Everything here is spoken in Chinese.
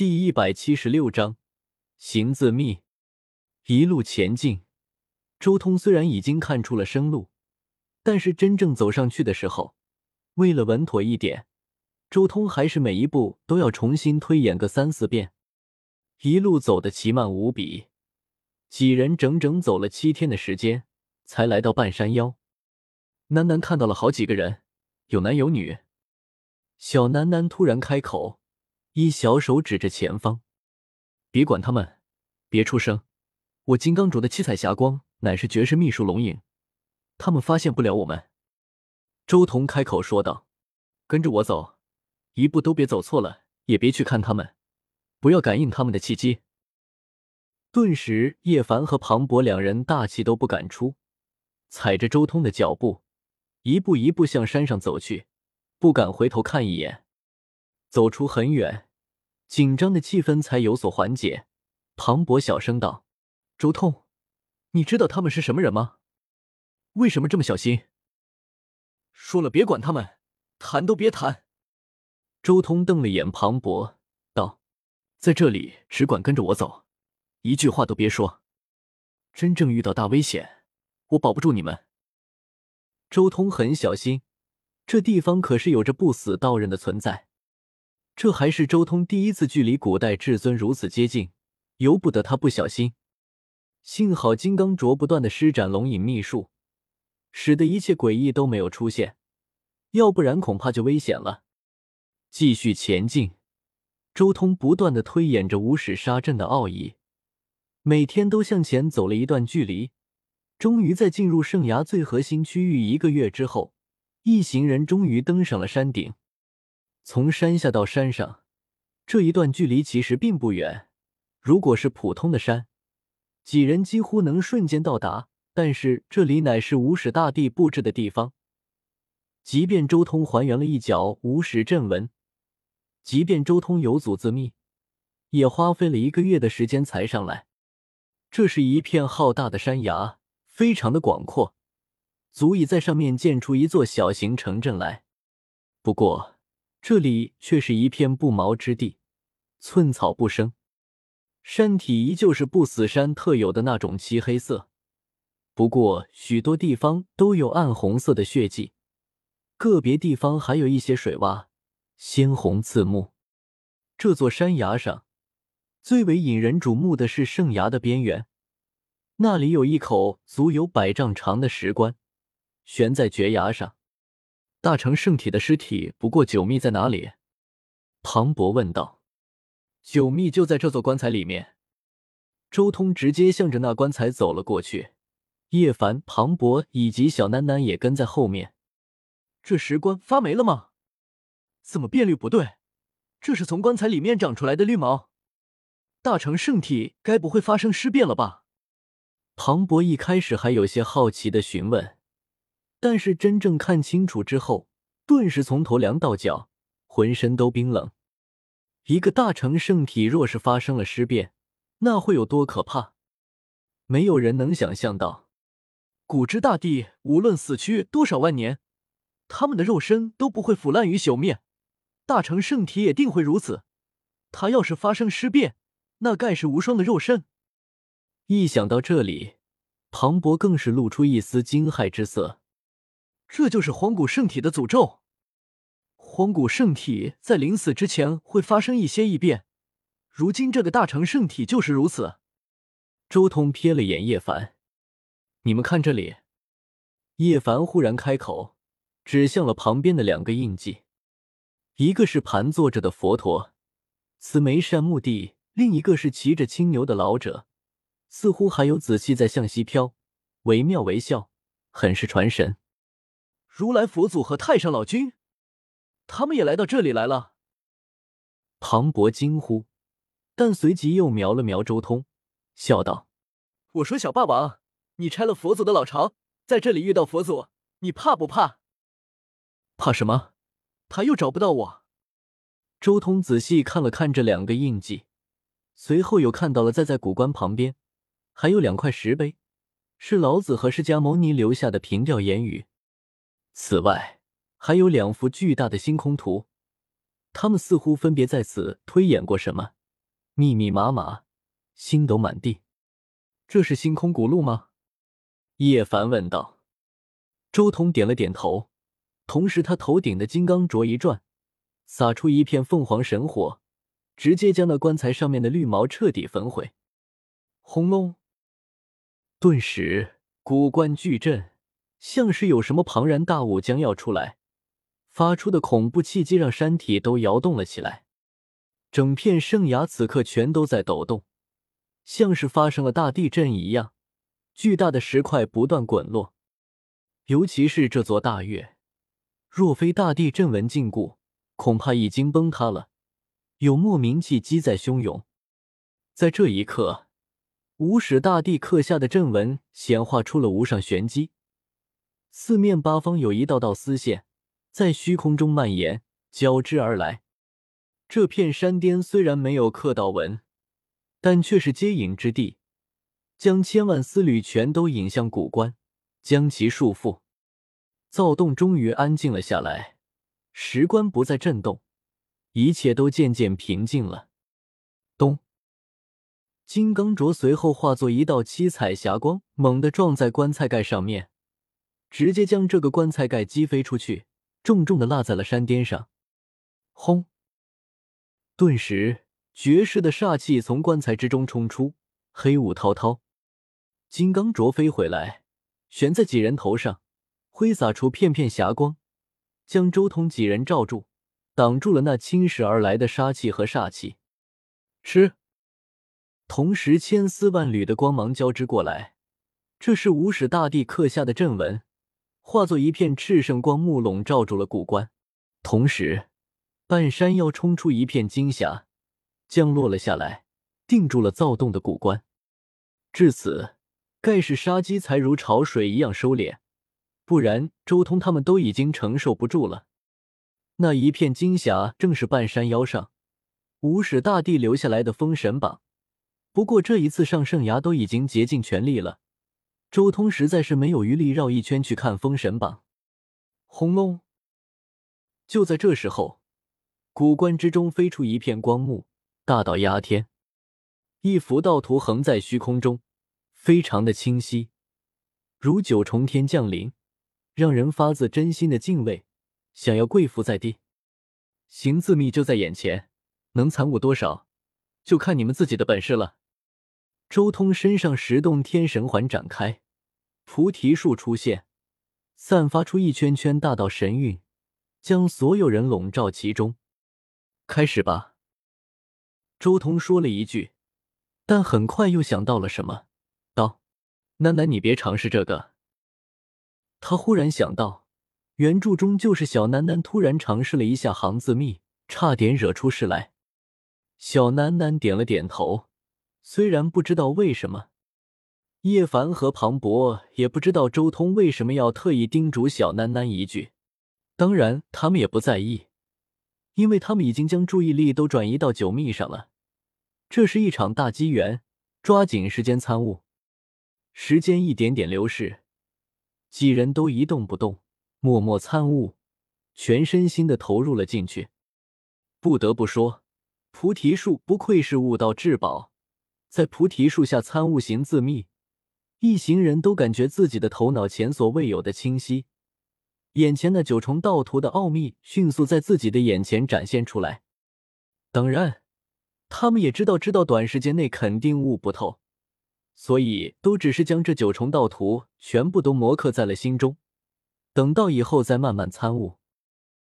第一百七十六章行字密。一路前进，周通虽然已经看出了生路，但是真正走上去的时候，为了稳妥一点，周通还是每一步都要重新推演个三四遍。一路走得奇慢无比，几人整整走了七天的时间，才来到半山腰。楠楠看到了好几个人，有男有女。小楠楠突然开口。一小手指着前方，别管他们，别出声。我金刚镯的七彩霞光乃是绝世秘术龙影，他们发现不了我们。周彤开口说道：“跟着我走，一步都别走错了，也别去看他们，不要感应他们的气机。”顿时，叶凡和庞博两人大气都不敢出，踩着周通的脚步，一步一步向山上走去，不敢回头看一眼。走出很远，紧张的气氛才有所缓解。庞博小声道：“周通，你知道他们是什么人吗？为什么这么小心？”说了别管他们，谈都别谈。周通瞪了眼庞博，道：“在这里只管跟着我走，一句话都别说。真正遇到大危险，我保不住你们。”周通很小心，这地方可是有着不死道人的存在。这还是周通第一次距离古代至尊如此接近，由不得他不小心。幸好金刚镯不断的施展龙隐秘术，使得一切诡异都没有出现，要不然恐怕就危险了。继续前进，周通不断的推演着无始杀阵的奥义，每天都向前走了一段距离，终于在进入圣崖最核心区域一个月之后，一行人终于登上了山顶。从山下到山上，这一段距离其实并不远。如果是普通的山，几人几乎能瞬间到达。但是这里乃是无始大帝布置的地方，即便周通还原了一角无始阵纹，即便周通有祖字秘，也花费了一个月的时间才上来。这是一片浩大的山崖，非常的广阔，足以在上面建出一座小型城镇来。不过，这里却是一片不毛之地，寸草不生，山体依旧是不死山特有的那种漆黑色，不过许多地方都有暗红色的血迹，个别地方还有一些水洼，鲜红刺目。这座山崖上最为引人瞩目的是圣崖的边缘，那里有一口足有百丈长的石棺，悬在绝崖上。大成圣体的尸体，不过九秘在哪里？庞博问道。九秘就在这座棺材里面。周通直接向着那棺材走了过去，叶凡、庞博以及小楠楠也跟在后面。这石棺发霉了吗？怎么变绿不对？这是从棺材里面长出来的绿毛？大成圣体该不会发生尸变了吧？庞博一开始还有些好奇的询问。但是真正看清楚之后，顿时从头凉到脚，浑身都冰冷。一个大成圣体若是发生了尸变，那会有多可怕？没有人能想象到。古之大帝无论死去多少万年，他们的肉身都不会腐烂与朽灭，大成圣体也定会如此。他要是发生尸变，那盖世无双的肉身。一想到这里，庞博更是露出一丝惊骇之色。这就是荒古圣体的诅咒。荒古圣体在临死之前会发生一些异变，如今这个大成圣体就是如此。周通瞥了眼叶凡，你们看这里。叶凡忽然开口，指向了旁边的两个印记，一个是盘坐着的佛陀，慈眉善目的；另一个是骑着青牛的老者，似乎还有紫气在向西飘，惟妙惟肖，很是传神。如来佛祖和太上老君，他们也来到这里来了。庞博惊呼，但随即又瞄了瞄周通，笑道：“我说小霸王，你拆了佛祖的老巢，在这里遇到佛祖，你怕不怕？怕什么？他又找不到我。”周通仔细看了看这两个印记，随后又看到了在在古棺旁边还有两块石碑，是老子和释迦牟尼留下的凭吊言语。此外，还有两幅巨大的星空图，他们似乎分别在此推演过什么，密密麻麻，星斗满地。这是星空古路吗？叶凡问道。周通点了点头，同时他头顶的金刚镯一转，撒出一片凤凰神火，直接将那棺材上面的绿毛彻底焚毁。轰隆！顿时古棺巨震，像是有什么庞然大物将要出来，发出的恐怖气机让山体都摇动了起来。整片圣崖此刻全都在抖动，像是发生了大地震一样，巨大的石块不断滚落。尤其是这座大岳，若非大地震纹禁锢，恐怕已经崩塌了。有莫名气机在汹涌，在这一刻，无始大帝刻下的阵纹显化出了无上玄机，四面八方有一道道丝线在虚空中蔓延交织而来。这片山巅虽然没有刻道纹，但却是接引之地，将千万丝缕全都引向古关。将其束缚，躁动终于安静了下来，石棺不再震动，一切都渐渐平静了。咚！金刚镯随后化作一道七彩霞光，猛地撞在棺材盖上面，直接将这个棺材盖击飞出去，重重的落在了山巅上。轰！顿时，绝世的煞气从棺材之中冲出，黑雾滔滔。金刚镯飞回来。悬在几人头上，挥洒出片片霞光，将周通几人罩住，挡住了那侵蚀而来的杀气和煞气。吃！同时，千丝万缕的光芒交织过来，这是无始大帝刻下的阵纹，化作一片炽盛光幕，笼罩住了古关。同时，半山腰冲出一片金霞，降落了下来，定住了躁动的古关。至此。盖世杀机才如潮水一样收敛，不然周通他们都已经承受不住了。那一片金霞正是半山腰上无始大帝留下来的封神榜。不过这一次上圣崖都已经竭尽全力了，周通实在是没有余力绕一圈去看封神榜。轰隆！就在这时候，古关之中飞出一片光幕，大到压天，一幅道图横在虚空中。非常的清晰，如九重天降临，让人发自真心的敬畏，想要跪伏在地。行字密就在眼前，能参悟多少，就看你们自己的本事了。周通身上十洞天神环展开，菩提树出现，散发出一圈圈大道神韵，将所有人笼罩其中。开始吧。周彤说了一句，但很快又想到了什么。道楠楠，你别尝试这个。他忽然想到，原著中就是小楠楠突然尝试了一下行字秘，差点惹出事来。小楠楠点了点头，虽然不知道为什么，叶凡和庞博也不知道周通为什么要特意叮嘱小楠楠一句，当然他们也不在意，因为他们已经将注意力都转移到九秘上了。这是一场大机缘，抓紧时间参悟。时间一点点流逝，几人都一动不动，默默参悟，全身心的投入了进去。不得不说，菩提树不愧是悟道至宝，在菩提树下参悟行自秘，一行人都感觉自己的头脑前所未有的清晰，眼前那九重道图的奥秘迅速在自己的眼前展现出来。当然，他们也知道，知道短时间内肯定悟不透。所以，都只是将这九重道图全部都磨刻在了心中，等到以后再慢慢参悟。